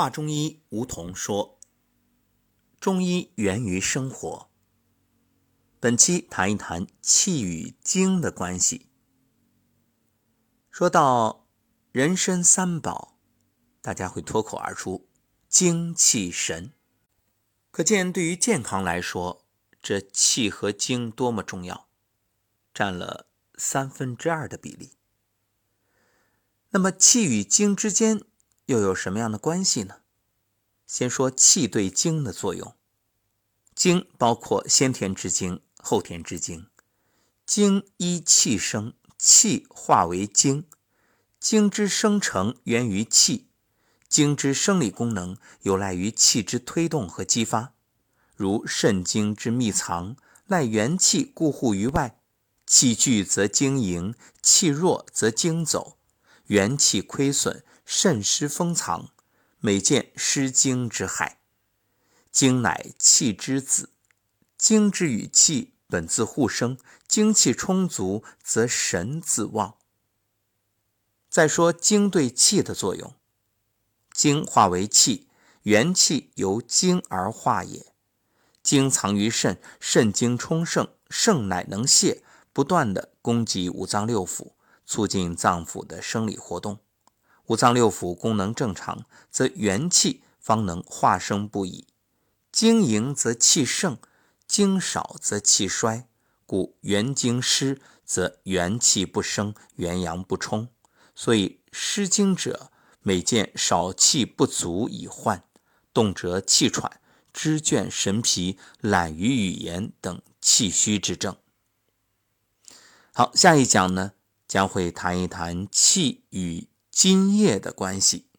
华中医吴桐说：“中医源于生活。”本期谈一谈气与精的关系。说到人参三宝，大家会脱口而出“精气神”，可见对于健康来说，这气和精多么重要，占了三分之二的比例。那么气与精之间又有什么样的关系呢？先说气对精的作用。精包括先天之精、后天之精。精依气生，气化为精。精之生成源于气，精之生理功能有赖于气之推动和激发。如肾精之秘藏，赖元气固护于外，气聚则精盈，气弱则精走。元气亏损，肾失封藏，每见失精之害。精乃气之子，精之与气本自互生，精气充足，则神自旺。再说精对气的作用，精化为气，元气由精而化也。精藏于肾，肾精充盛，肾乃能泄，不断的供给五脏六腑。促进脏腑的生理活动，五脏六腑功能正常，则元气方能化生不已。精盈则气盛，精少则气衰，故元精失，则元气不生，元阳不充。所以失精者，每见少气不足以患，动辄气喘、肢倦神疲、懒于语言等气虚之症。好，下一讲呢？将会谈一谈气与津液的关系。